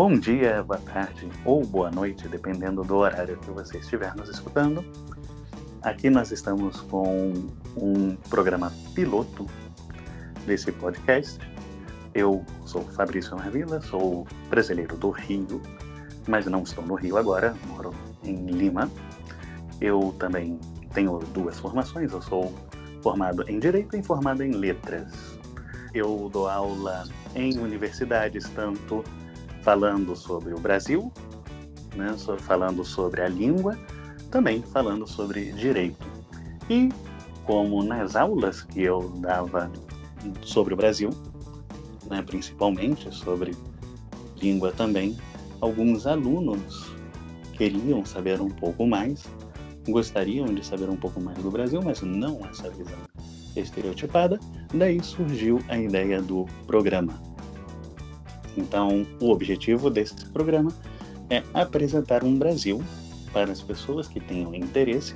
Bom dia, boa tarde ou boa noite, dependendo do horário que você estiver nos escutando. Aqui nós estamos com um programa piloto desse podcast. Eu sou Fabrício Marvila, sou brasileiro do Rio, mas não estou no Rio agora, moro em Lima. Eu também tenho duas formações, eu sou formado em Direito e formado em Letras. Eu dou aula em universidades, tanto falando sobre o Brasil, né, falando sobre a língua, também falando sobre direito. E como nas aulas que eu dava sobre o Brasil, né, principalmente sobre língua também, alguns alunos queriam saber um pouco mais, gostariam de saber um pouco mais do Brasil, mas não essa visão estereotipada. Daí surgiu a ideia do programa. Então, o objetivo desse programa é apresentar um Brasil para as pessoas que tenham interesse,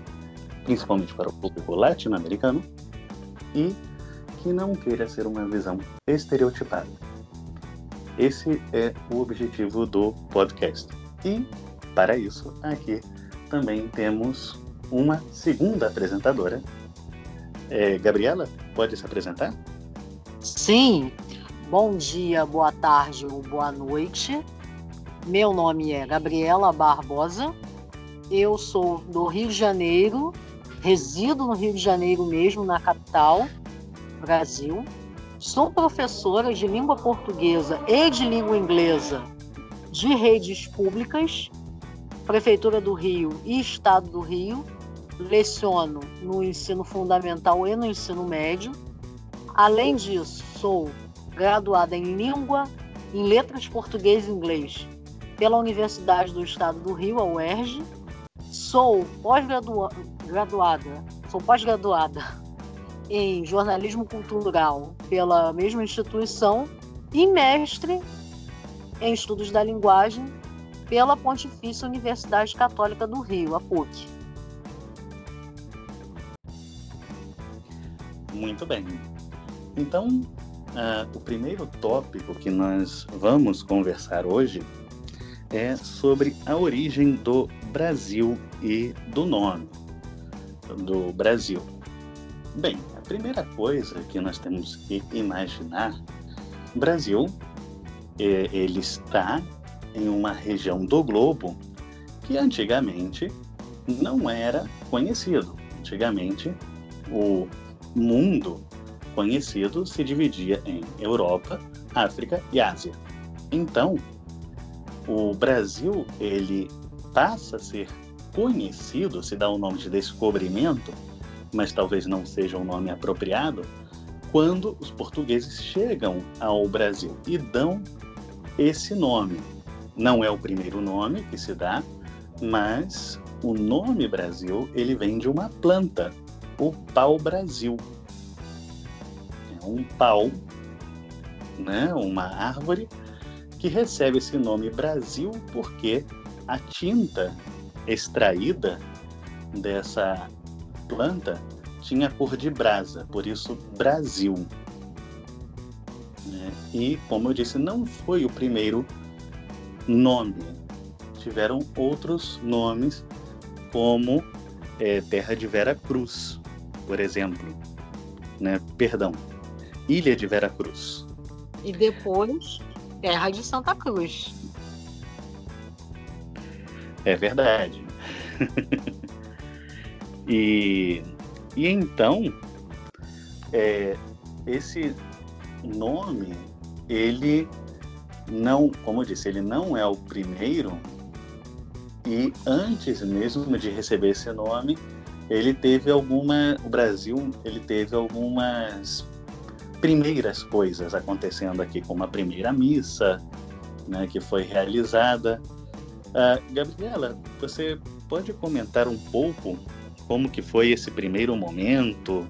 principalmente para o público latino-americano, e que não queira ser uma visão estereotipada. Esse é o objetivo do podcast. E, para isso, aqui também temos uma segunda apresentadora. É, Gabriela, pode se apresentar? Sim, Bom dia, boa tarde ou boa noite. Meu nome é Gabriela Barbosa. Eu sou do Rio de Janeiro, resido no Rio de Janeiro mesmo, na capital, Brasil. Sou professora de língua portuguesa e de língua inglesa de redes públicas, Prefeitura do Rio e Estado do Rio. Leciono no ensino fundamental e no ensino médio. Além disso, sou graduada em Língua, em Letras Português e Inglês pela Universidade do Estado do Rio, a UERJ. Sou pós-graduada, sou pós-graduada em Jornalismo Cultural pela mesma instituição e mestre em Estudos da Linguagem pela Pontifícia Universidade Católica do Rio, a PUC. Muito bem. Então, Uh, o primeiro tópico que nós vamos conversar hoje é sobre a origem do Brasil e do nome do Brasil. Bem, a primeira coisa que nós temos que imaginar, Brasil, é, ele está em uma região do globo que antigamente não era conhecido. Antigamente, o mundo conhecido se dividia em Europa, África e Ásia. Então, o Brasil ele passa a ser conhecido, se dá o nome de descobrimento, mas talvez não seja o nome apropriado, quando os portugueses chegam ao Brasil e dão esse nome. Não é o primeiro nome que se dá, mas o nome Brasil ele vem de uma planta, o pau-brasil um pau, né, uma árvore, que recebe esse nome Brasil porque a tinta extraída dessa planta tinha cor de brasa, por isso Brasil. Né? E, como eu disse, não foi o primeiro nome. Tiveram outros nomes, como é, Terra de Vera Cruz, por exemplo. Né? Perdão, Ilha de Vera Cruz. E depois, Terra de Santa Cruz. É verdade. e, e então, é, esse nome, ele não, como eu disse, ele não é o primeiro. E antes mesmo de receber esse nome, ele teve alguma, o Brasil, ele teve algumas primeiras coisas acontecendo aqui, como a primeira missa, né, que foi realizada. Uh, Gabriela, você pode comentar um pouco como que foi esse primeiro momento,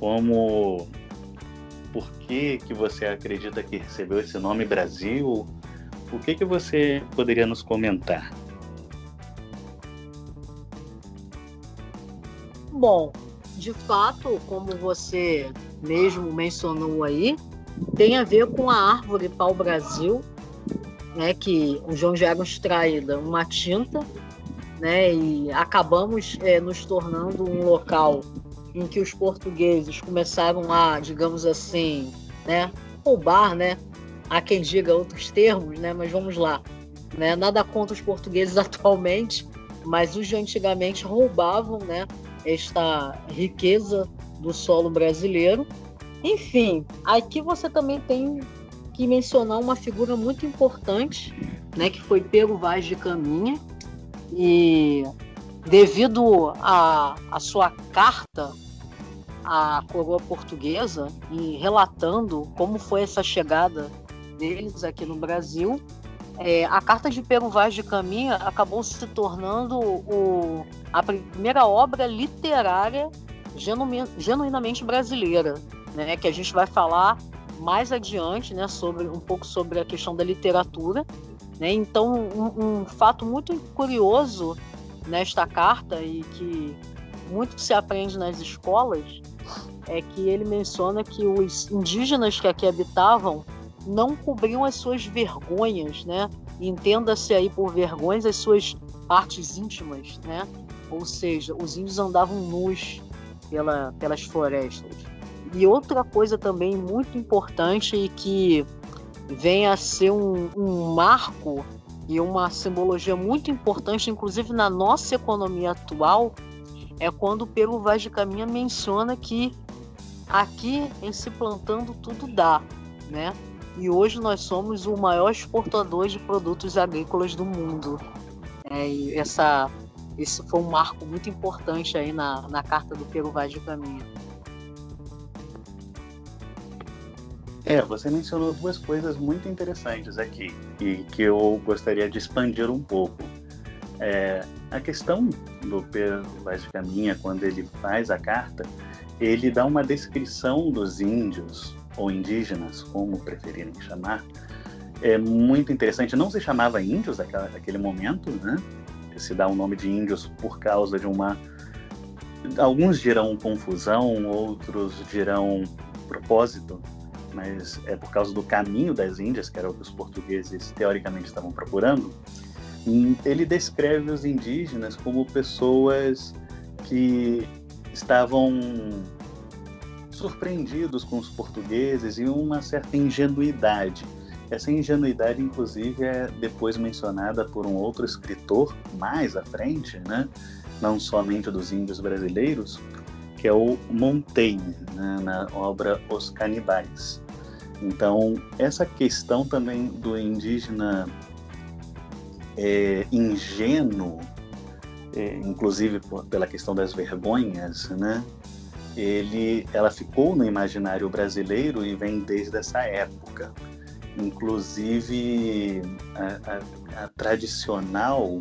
como, por que que você acredita que recebeu esse nome Brasil? O que que você poderia nos comentar? Bom, de fato, como você mesmo mencionou aí, tem a ver com a árvore pau-brasil, né, que de onde era extraída uma tinta, né, e acabamos é, nos tornando um local em que os portugueses começaram a, digamos assim, né, roubar, né, há quem diga outros termos, né, mas vamos lá, né, nada contra os portugueses atualmente, mas os de antigamente roubavam, né, esta riqueza do solo brasileiro. Enfim, aqui você também tem que mencionar uma figura muito importante, né, que foi Pedro Vaz de Caminha, e devido à a, a sua carta à coroa portuguesa e relatando como foi essa chegada deles aqui no Brasil, é, a Carta de Pero Vaz de Caminha acabou se tornando o, a primeira obra literária genuinamente brasileira, né, que a gente vai falar mais adiante, né, sobre um pouco sobre a questão da literatura. Né? Então, um, um fato muito curioso nesta carta e que muito se aprende nas escolas é que ele menciona que os indígenas que aqui habitavam não cobriam as suas vergonhas, né? Entenda-se aí por vergonhas as suas partes íntimas, né? Ou seja, os índios andavam nus pela, pelas florestas. E outra coisa também muito importante e que vem a ser um, um marco e uma simbologia muito importante, inclusive na nossa economia atual, é quando o Peru Vaz de Caminha menciona que aqui em se plantando tudo dá, né? E hoje nós somos o maior exportador de produtos agrícolas do mundo. É, e essa, esse foi um marco muito importante aí na, na carta do Peru Vaz de Caminha. É, você mencionou duas coisas muito interessantes aqui e que eu gostaria de expandir um pouco. É, a questão do Pedro Vaz de Caminha, quando ele faz a carta, ele dá uma descrição dos índios ou indígenas, como preferirem chamar, é muito interessante. Não se chamava índios naquela, naquele momento, né? Se dá o nome de índios por causa de uma. Alguns dirão confusão, outros dirão propósito, mas é por causa do caminho das Índias, que era o que os portugueses teoricamente estavam procurando. Ele descreve os indígenas como pessoas que estavam surpreendidos com os portugueses e uma certa ingenuidade. Essa ingenuidade, inclusive, é depois mencionada por um outro escritor mais à frente, né? não somente dos índios brasileiros, que é o Montaigne, né? na obra Os Canibais. Então, essa questão também do indígena é, ingênuo, é, inclusive por, pela questão das vergonhas, né? Ele, ela ficou no imaginário brasileiro e vem desde essa época. Inclusive, a, a, a tradicional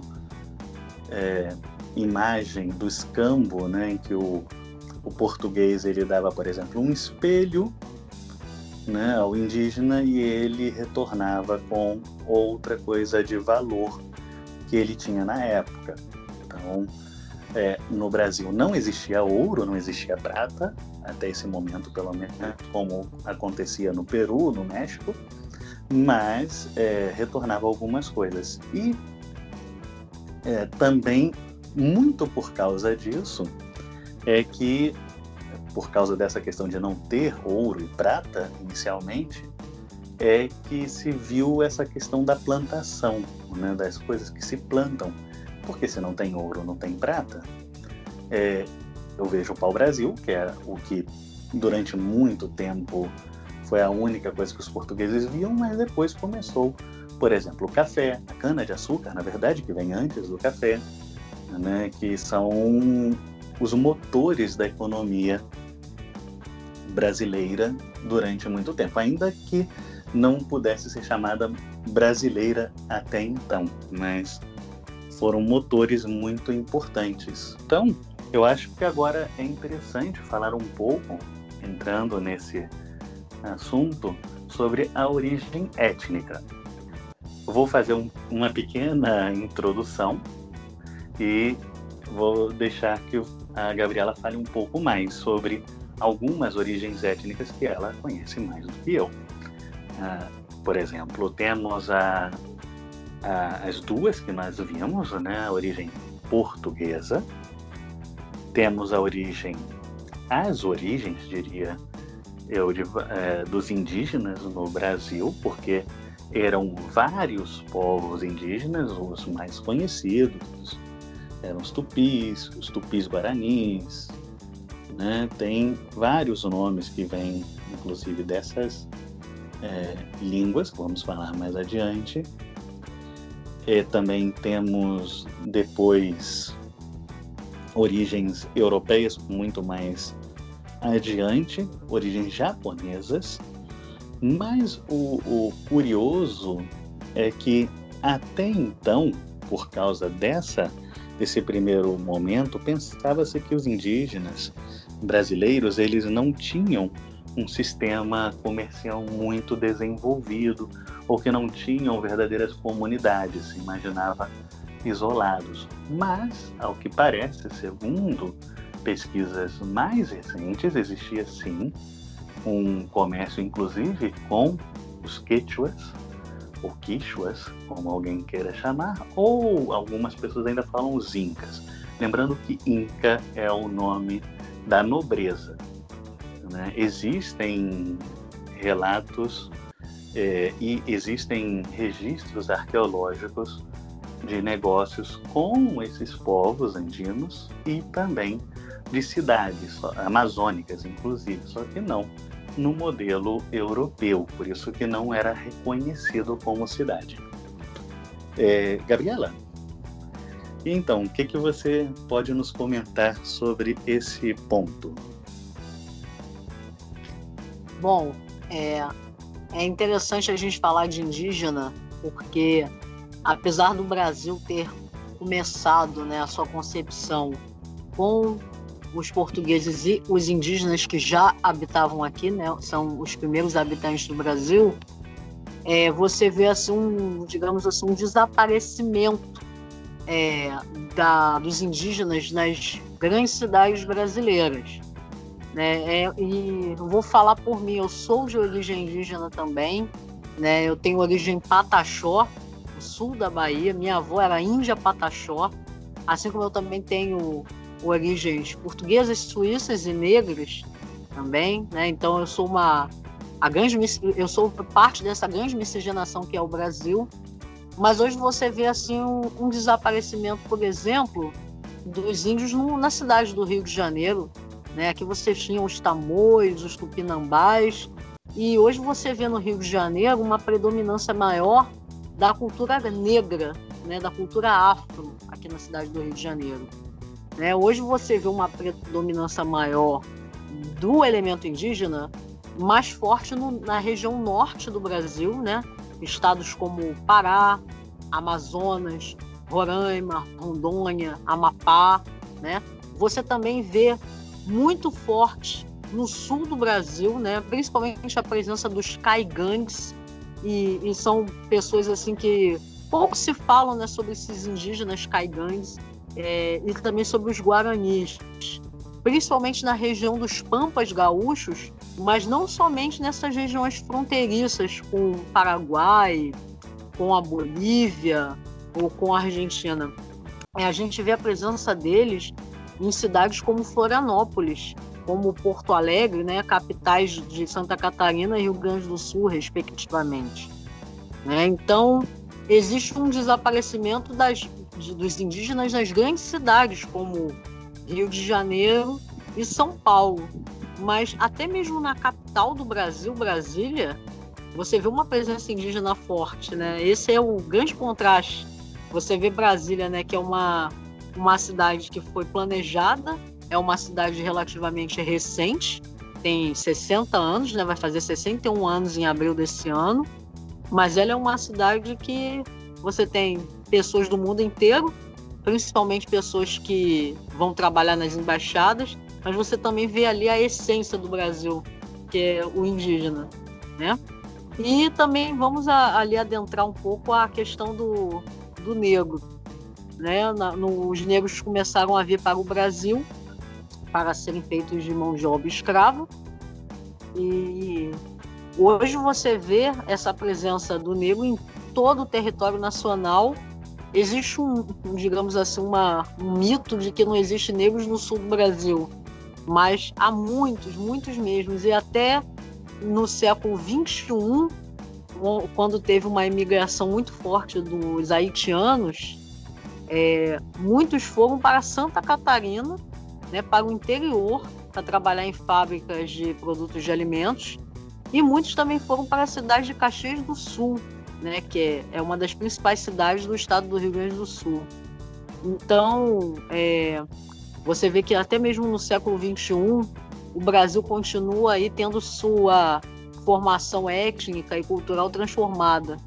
é, imagem do escambo, né, em que o, o português ele dava, por exemplo, um espelho né, ao indígena e ele retornava com outra coisa de valor que ele tinha na época. Então, é, no Brasil não existia ouro, não existia prata, até esse momento, pelo menos, né, como acontecia no Peru, no México, mas é, retornava algumas coisas. E é, também, muito por causa disso, é que por causa dessa questão de não ter ouro e prata inicialmente, é que se viu essa questão da plantação, né, das coisas que se plantam. Porque se não tem ouro, não tem prata. É, eu vejo o pau-brasil, que é o que durante muito tempo foi a única coisa que os portugueses viam, mas depois começou, por exemplo, o café, a cana-de-açúcar, na verdade, que vem antes do café, né, que são os motores da economia brasileira durante muito tempo, ainda que não pudesse ser chamada brasileira até então, mas foram motores muito importantes. Então, eu acho que agora é interessante falar um pouco, entrando nesse assunto, sobre a origem étnica. Eu vou fazer um, uma pequena introdução e vou deixar que a Gabriela fale um pouco mais sobre algumas origens étnicas que ela conhece mais do que eu. Ah, por exemplo, temos a as duas que nós vimos, né? A origem portuguesa, temos a origem, as origens, diria eu, de, é, dos indígenas no Brasil, porque eram vários povos indígenas, os mais conhecidos eram os tupis, os tupis guaranis, né? tem vários nomes que vêm, inclusive, dessas é, línguas, vamos falar mais adiante. E também temos depois origens europeias muito mais adiante, origens japonesas, mas o, o curioso é que até então, por causa dessa desse primeiro momento, pensava-se que os indígenas brasileiros eles não tinham um sistema comercial muito desenvolvido ou que não tinham verdadeiras comunidades, se imaginava isolados. Mas, ao que parece, segundo pesquisas mais recentes, existia sim um comércio, inclusive, com os quechuas, ou quichuas, como alguém queira chamar, ou algumas pessoas ainda falam os incas. Lembrando que Inca é o nome da nobreza. Né? Existem relatos é, e existem registros arqueológicos de negócios com esses povos andinos e também de cidades amazônicas, inclusive, só que não no modelo europeu, por isso que não era reconhecido como cidade. É, Gabriela, então, o que, que você pode nos comentar sobre esse ponto? Bom, é, é interessante a gente falar de indígena, porque apesar do Brasil ter começado né, a sua concepção com os portugueses e os indígenas que já habitavam aqui, né, são os primeiros habitantes do Brasil, é, você vê assim um, digamos assim, um desaparecimento é, da, dos indígenas nas grandes cidades brasileiras. Né? É, e vou falar por mim, eu sou de origem indígena também, né? eu tenho origem Pataxó, no sul da Bahia, minha avó era índia Pataxó, assim como eu também tenho origens portuguesas, suíças e negras também, né? Então eu sou uma a grande eu sou parte dessa grande miscigenação que é o Brasil. Mas hoje você vê assim um, um desaparecimento, por exemplo, dos índios no, na cidade do Rio de Janeiro, né? Aqui você tinha os tamoios, os tupinambás, e hoje você vê no Rio de Janeiro uma predominância maior da cultura negra, né, da cultura afro aqui na cidade do Rio de Janeiro. Né? Hoje você vê uma predominância maior do elemento indígena mais forte no, na região norte do Brasil, né? estados como Pará, Amazonas, Roraima, Rondônia, Amapá. Né? Você também vê muito forte no sul do Brasil, né? principalmente a presença dos caigangues, e, e são pessoas assim que pouco se falam né, sobre esses indígenas caigangues, é, e também sobre os guaranis, principalmente na região dos Pampas Gaúchos, mas não somente nessas regiões fronteiriças com o Paraguai, com a Bolívia ou com a Argentina. É, a gente vê a presença deles em cidades como Florianópolis, como Porto Alegre, né, capitais de Santa Catarina e Rio Grande do Sul, respectivamente. Né? Então, existe um desaparecimento das de, dos indígenas nas grandes cidades, como Rio de Janeiro e São Paulo. Mas até mesmo na capital do Brasil, Brasília, você vê uma presença indígena forte, né? Esse é o grande contraste. Você vê Brasília, né, que é uma, uma cidade que foi planejada, é uma cidade relativamente recente, tem 60 anos, né, vai fazer 61 anos em abril desse ano, mas ela é uma cidade que você tem pessoas do mundo inteiro, principalmente pessoas que vão trabalhar nas embaixadas, mas você também vê ali a essência do Brasil, que é o indígena, né? E também vamos a, ali adentrar um pouco a questão do, do negro, né? Na, no, os negros começaram a vir para o Brasil para serem feitos de mão de obra escrava e hoje você vê essa presença do negro em todo o território nacional. Existe um, digamos assim, uma, um mito de que não existe negros no sul do Brasil, mas há muitos, muitos mesmos, e até no século XXI, quando teve uma imigração muito forte dos haitianos, é, muitos foram para Santa Catarina, né, para o interior, para trabalhar em fábricas de produtos de alimentos, e muitos também foram para a cidade de Caxias do Sul, né, que é, é uma das principais cidades do estado do Rio Grande do Sul. Então, é, você vê que até mesmo no século XXI, o Brasil continua aí tendo sua formação étnica e cultural transformada.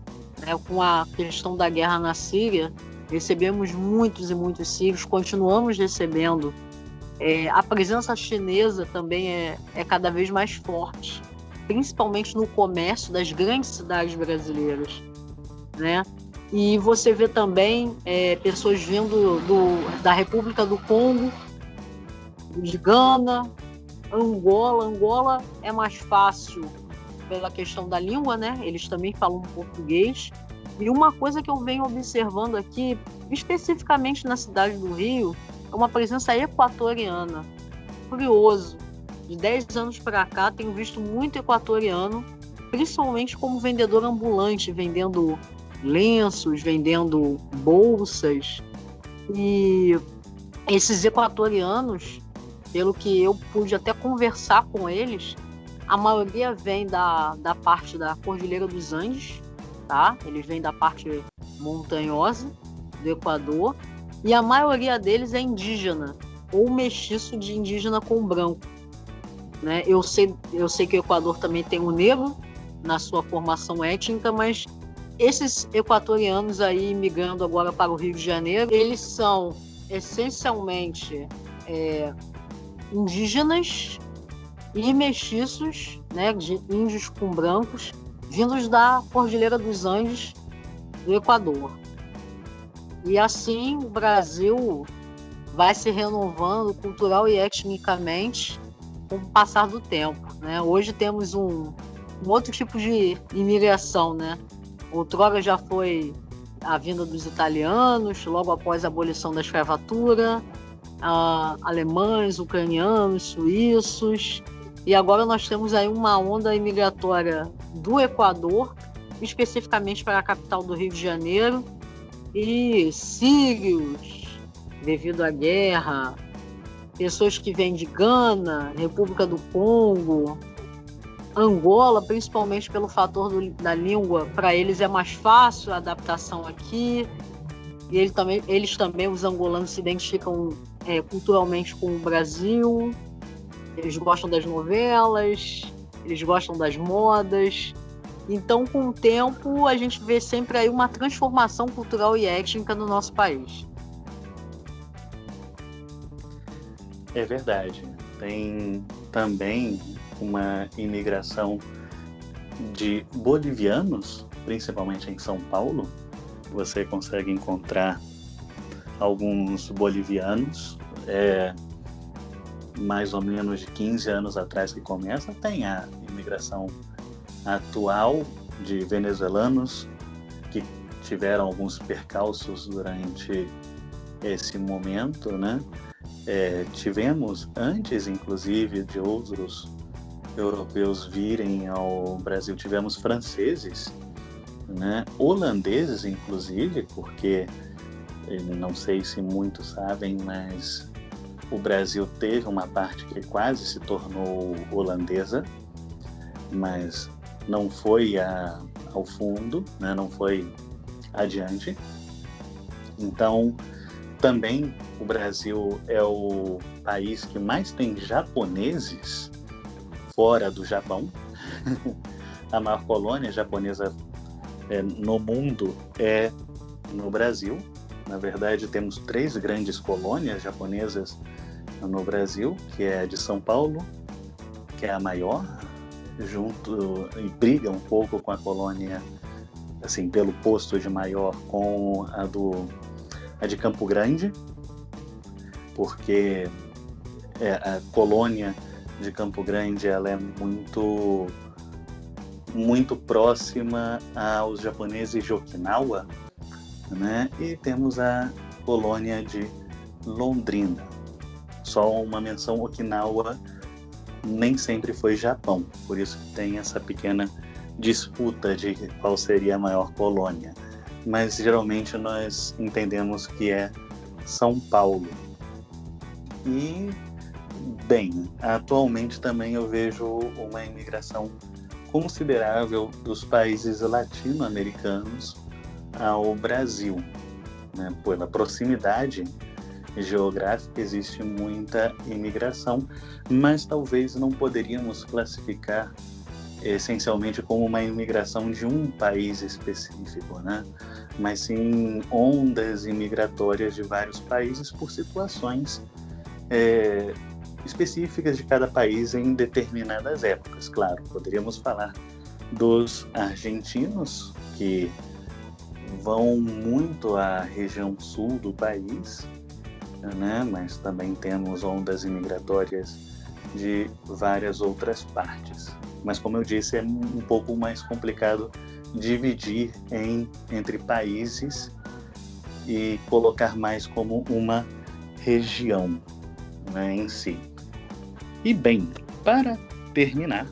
Né? Com a questão da guerra na Síria, recebemos muitos e muitos sírios, continuamos recebendo. É, a presença chinesa também é, é cada vez mais forte principalmente no comércio das grandes cidades brasileiras, né? E você vê também é, pessoas vindo do, da República do Congo, de Gana, Angola. Angola é mais fácil pela questão da língua, né? Eles também falam português. E uma coisa que eu venho observando aqui, especificamente na cidade do Rio, é uma presença equatoriana. Curioso de 10 anos para cá, tenho visto muito equatoriano, principalmente como vendedor ambulante, vendendo lenços, vendendo bolsas. E esses equatorianos, pelo que eu pude até conversar com eles, a maioria vem da, da parte da Cordilheira dos Andes, tá? Eles vêm da parte montanhosa do Equador e a maioria deles é indígena ou mestiço de indígena com branco. Né? Eu, sei, eu sei que o Equador também tem o negro na sua formação étnica, mas esses equatorianos aí migrando agora para o Rio de Janeiro, eles são essencialmente é, indígenas e mestiços, né, de índios com brancos, vindos da Cordilheira dos Andes do Equador. E assim o Brasil vai se renovando cultural e etnicamente com o passar do tempo. Né? Hoje temos um, um outro tipo de imigração. Né? Outrora já foi a vinda dos italianos, logo após a abolição da escravatura, uh, alemães, ucranianos, suíços, e agora nós temos aí uma onda imigratória do Equador, especificamente para a capital do Rio de Janeiro, e sírios, devido à guerra, pessoas que vêm de Gana, República do Congo, Angola, principalmente pelo fator do, da língua, para eles é mais fácil a adaptação aqui. E ele também, eles também, os angolanos, se identificam é, culturalmente com o Brasil. Eles gostam das novelas, eles gostam das modas. Então, com o tempo, a gente vê sempre aí uma transformação cultural e étnica no nosso país. É verdade. Tem também uma imigração de bolivianos, principalmente em São Paulo. Você consegue encontrar alguns bolivianos, é, mais ou menos de 15 anos atrás que começa. Tem a imigração atual de venezuelanos que tiveram alguns percalços durante esse momento, né? É, tivemos antes, inclusive, de outros europeus virem ao Brasil, tivemos franceses, né, holandeses, inclusive, porque eh, não sei se muitos sabem, mas o Brasil teve uma parte que quase se tornou holandesa, mas não foi a, ao fundo, né, não foi adiante. Então, também o Brasil é o país que mais tem japoneses fora do Japão. a maior colônia japonesa é, no mundo é no Brasil. Na verdade, temos três grandes colônias japonesas no Brasil, que é de São Paulo, que é a maior, junto e briga um pouco com a colônia, assim, pelo posto de maior com a do a de Campo Grande, porque é, a colônia de Campo Grande ela é muito muito próxima aos japoneses de Okinawa, né? E temos a colônia de Londrina. Só uma menção Okinawa nem sempre foi Japão, por isso que tem essa pequena disputa de qual seria a maior colônia. Mas geralmente nós entendemos que é São Paulo. E bem, atualmente também eu vejo uma imigração considerável dos países latino-americanos ao Brasil. Né? Pela proximidade geográfica existe muita imigração, mas talvez não poderíamos classificar essencialmente como uma imigração de um país específico, né? mas sim ondas imigratórias de vários países por situações é, específicas de cada país em determinadas épocas. Claro, poderíamos falar dos argentinos que vão muito à região sul do país, né? mas também temos ondas imigratórias de várias outras partes. Mas como eu disse, é um pouco mais complicado dividir em entre países e colocar mais como uma região né, em si. E bem, para terminar,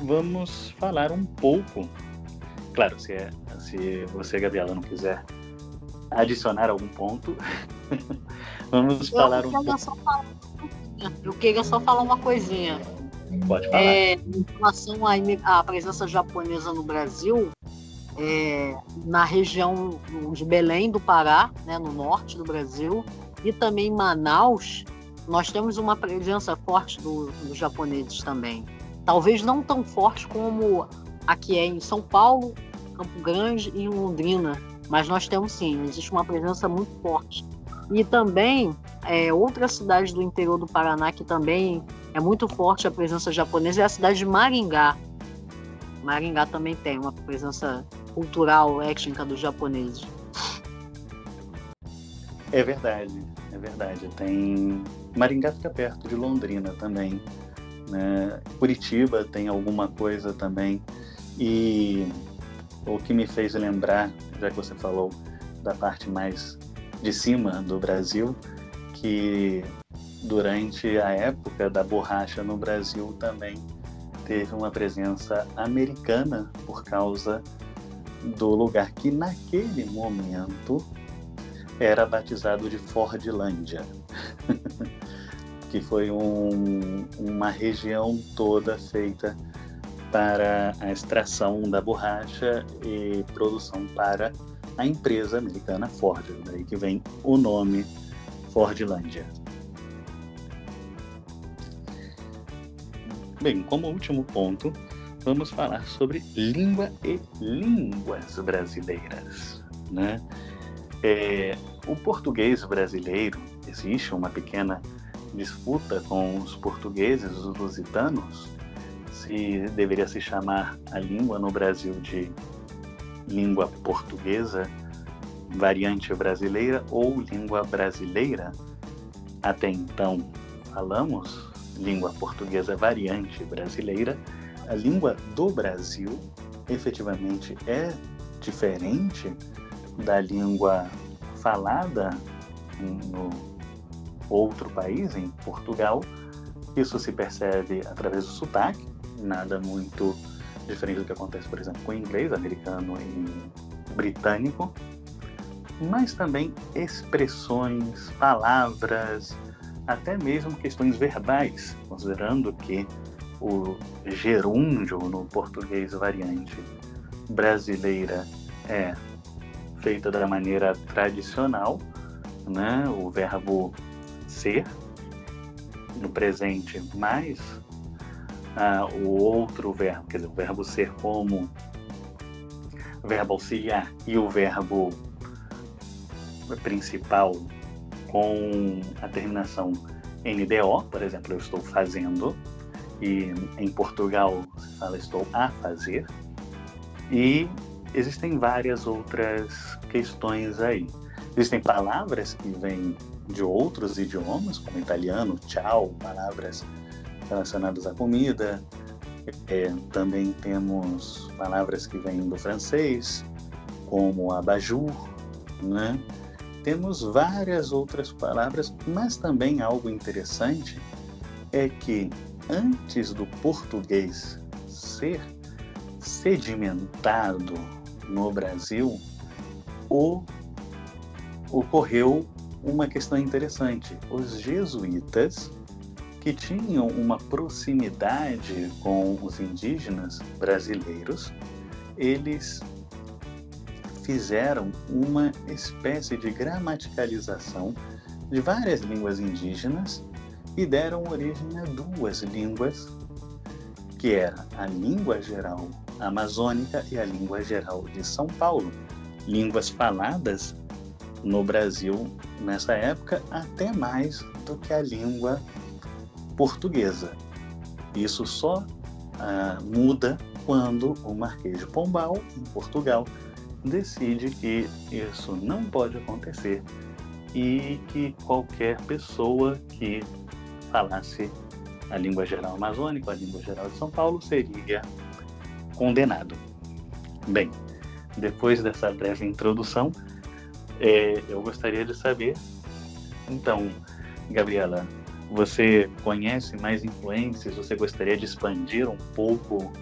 vamos falar um pouco. Claro, se, é, se você, Gabriela, não quiser adicionar algum ponto, vamos eu falar um pouco. Falar, eu queria só falar uma coisinha. Pode falar. É, em relação à, presença japonesa no Brasil, é, na região de Belém do Pará, né, no norte do Brasil, e também em Manaus, nós temos uma presença forte do, dos japoneses também. Talvez não tão forte como aqui é em São Paulo, Campo Grande e em Londrina, mas nós temos sim, existe uma presença muito forte. E também é, outras cidades do interior do Paraná que também é muito forte a presença japonesa é a cidade de Maringá. Maringá também tem uma presença cultural, étnica dos japoneses. É verdade, é verdade. Tem Maringá fica perto de Londrina também. Né? Curitiba tem alguma coisa também. E o que me fez lembrar, já que você falou da parte mais de cima do Brasil, que durante a época da borracha no Brasil também teve uma presença americana por causa do lugar que naquele momento era batizado de Fordlândia. que foi um, uma região toda feita para a extração da borracha e produção para a empresa americana Ford, daí que vem o nome Fordlândia. Bem, como último ponto, vamos falar sobre língua e línguas brasileiras. Né? É, o português brasileiro existe uma pequena disputa com os portugueses, os lusitanos, se deveria se chamar a língua no Brasil de língua portuguesa, variante brasileira ou língua brasileira. Até então falamos língua portuguesa variante brasileira. A língua do Brasil efetivamente é diferente da língua falada no outro país, em Portugal. Isso se percebe através do sotaque, nada muito diferente do que acontece, por exemplo, com inglês, americano e britânico, mas também expressões, palavras, até mesmo questões verbais, considerando que o gerúndio no português variante brasileira é feita da maneira tradicional, né? O verbo ser no presente mais ah, o outro verbo, quer dizer, o verbo ser como verbo auxiliar e o verbo principal com a terminação NDO, por exemplo, eu estou fazendo, e em Portugal se fala estou a fazer, e existem várias outras questões aí. Existem palavras que vêm de outros idiomas, como italiano, tchau, palavras relacionadas à comida, É, também temos palavras que vêm do francês, como abajur, né? Temos várias outras palavras, mas também algo interessante é que antes do português ser sedimentado no Brasil, o, ocorreu uma questão interessante. Os jesuítas, que tinham uma proximidade com os indígenas brasileiros, eles fizeram uma espécie de gramaticalização de várias línguas indígenas e deram origem a duas línguas, que era a língua geral amazônica e a língua geral de São Paulo, línguas faladas no Brasil nessa época até mais do que a língua portuguesa. Isso só ah, muda quando o Marquês de Pombal, em Portugal, decide que isso não pode acontecer e que qualquer pessoa que falasse a língua geral amazônica, a língua geral de São Paulo, seria condenado. Bem, depois dessa breve introdução, é, eu gostaria de saber, então, Gabriela, você conhece mais influências? Você gostaria de expandir um pouco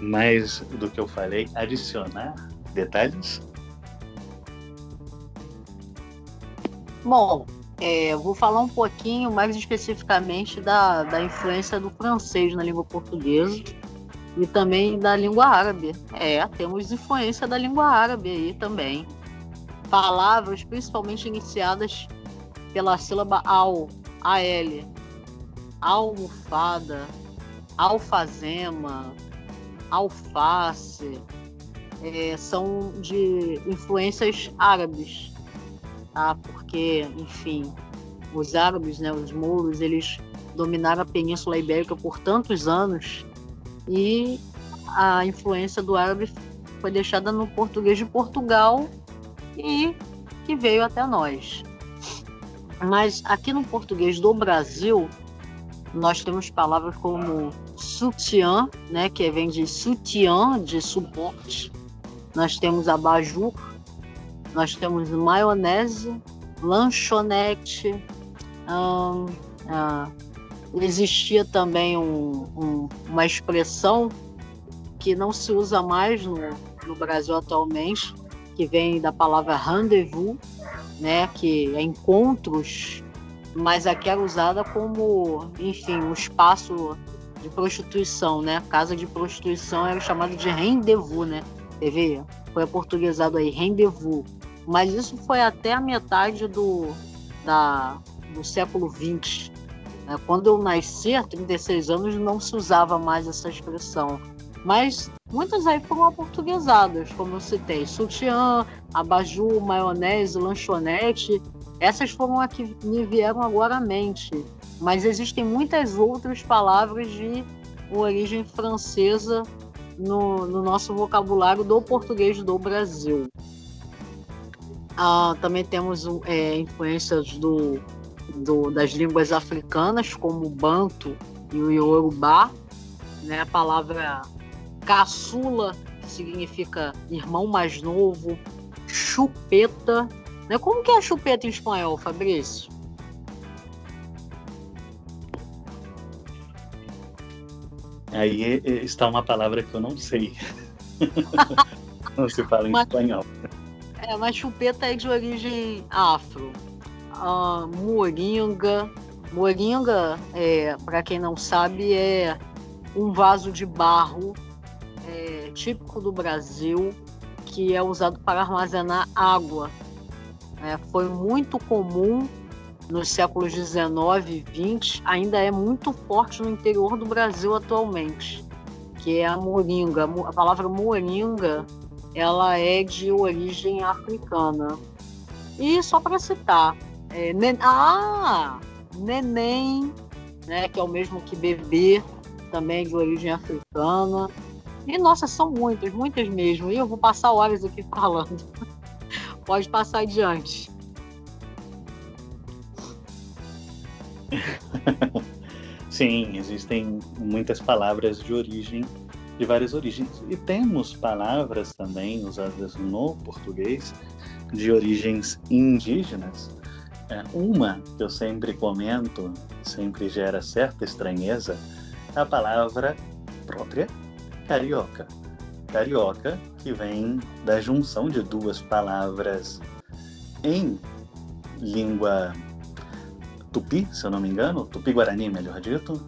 mais do que eu falei, adicionar detalhes? Bom, é, eu vou falar um pouquinho mais especificamente da, da influência do francês na língua portuguesa e também da língua árabe. É, temos influência da língua árabe aí também. Palavras principalmente iniciadas pela sílaba al, al, almofada, alfazema, alface, é, são de influências árabes, tá? Porque, enfim, os árabes, né, os mouros, eles dominaram a Península Ibérica por tantos anos e a influência do árabe foi deixada no português de Portugal e que veio até nós. Mas aqui no português do Brasil, nós temos palavras como sutiã, né, que vem de sutiã, de suporte, nós temos abajur, nós temos maionese, lanchonete, hum, ah, existia também um, um, uma expressão que não se usa mais no, no Brasil atualmente, que vem da palavra rendezvous, né, que é encontros, mas aqui era usada como, enfim, um espaço de prostituição, né? Casa de prostituição era chamado de rendezvous, né? TV, foi aportuguesado aí, rendezvous. Mas isso foi até a metade do, da, do século XX. Né? Quando eu nasci, há 36 anos, não se usava mais essa expressão. Mas muitas aí foram aportuguesadas, como eu citei. Sutiã, abajur, maionese, lanchonete. Essas foram as que me vieram agora à mente. Mas existem muitas outras palavras de origem francesa no, no nosso vocabulário do português do Brasil. Ah, também temos é, influências do, do, das línguas africanas, como o Banto e o Yorubá. Né? A palavra caçula, significa irmão mais novo, chupeta. Né? Como que é chupeta em espanhol, Fabrício? Aí está uma palavra que eu não sei. não se fala em mas, espanhol. É, mas chupeta é de origem afro. Uh, moringa. Moringa, é, para quem não sabe, é um vaso de barro é, típico do Brasil que é usado para armazenar água. É, foi muito comum nos séculos 19 e 20 ainda é muito forte no interior do Brasil atualmente, que é a moringa. A palavra moringa ela é de origem africana. E só para citar, é, nen ah, neném, né, que é o mesmo que bebê, também de origem africana. E nossa, são muitas, muitas mesmo. E eu vou passar horas aqui falando. Pode passar adiante. Sim, existem muitas palavras de origem, de várias origens. E temos palavras também usadas no português de origens indígenas. É, uma que eu sempre comento, sempre gera certa estranheza, é a palavra própria carioca. Carioca, que vem da junção de duas palavras em língua tupi, se eu não me engano, tupi-guarani, melhor dito,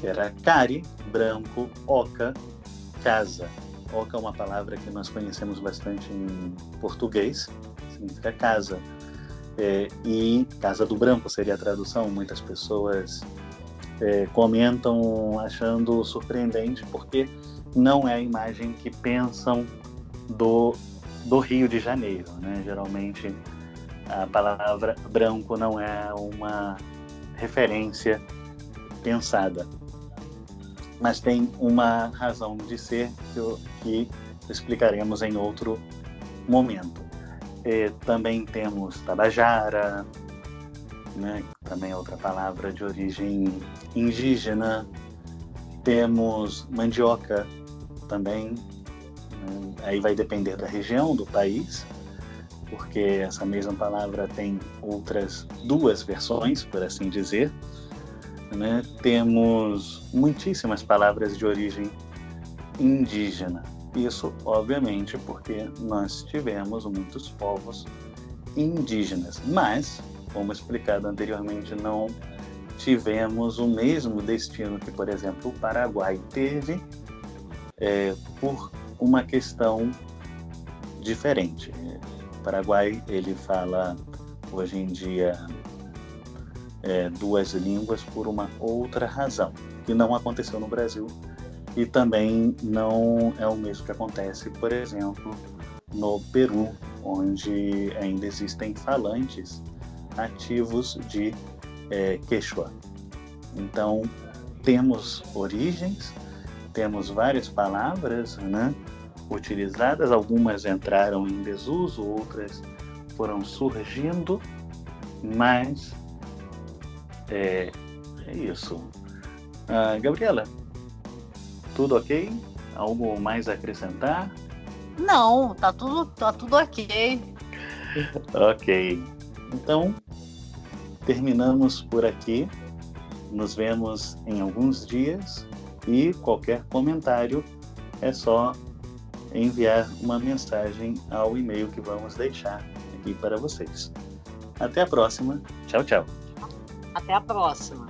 que era cari, branco, oca, casa. Oca é uma palavra que nós conhecemos bastante em português, significa casa. É, e Casa do Branco seria a tradução. Muitas pessoas é, comentam achando surpreendente porque não é a imagem que pensam do, do Rio de Janeiro. Né? Geralmente a palavra branco não é uma referência pensada. Mas tem uma razão de ser que, eu, que explicaremos em outro momento. E também temos Tabajara, né, também é outra palavra de origem indígena. Temos mandioca também, né, aí vai depender da região do país, porque essa mesma palavra tem outras duas versões, por assim dizer. Né? Temos muitíssimas palavras de origem indígena. Isso, obviamente, porque nós tivemos muitos povos indígenas, mas, como explicado anteriormente, não tivemos o mesmo destino que, por exemplo, o Paraguai teve é, por uma questão diferente. Paraguai ele fala hoje em dia é, duas línguas por uma outra razão que não aconteceu no Brasil e também não é o mesmo que acontece, por exemplo, no Peru, onde ainda existem falantes ativos de é, Quechua. Então temos origens, temos várias palavras, né? utilizadas, algumas entraram em desuso, outras foram surgindo, mas é, é isso. Ah, Gabriela, tudo ok? Algo mais a acrescentar? Não, tá tudo, tá tudo ok. ok. Então, terminamos por aqui. Nos vemos em alguns dias e qualquer comentário é só enviar uma mensagem ao e-mail que vamos deixar aqui para vocês. Até a próxima. Tchau, tchau. Até a próxima.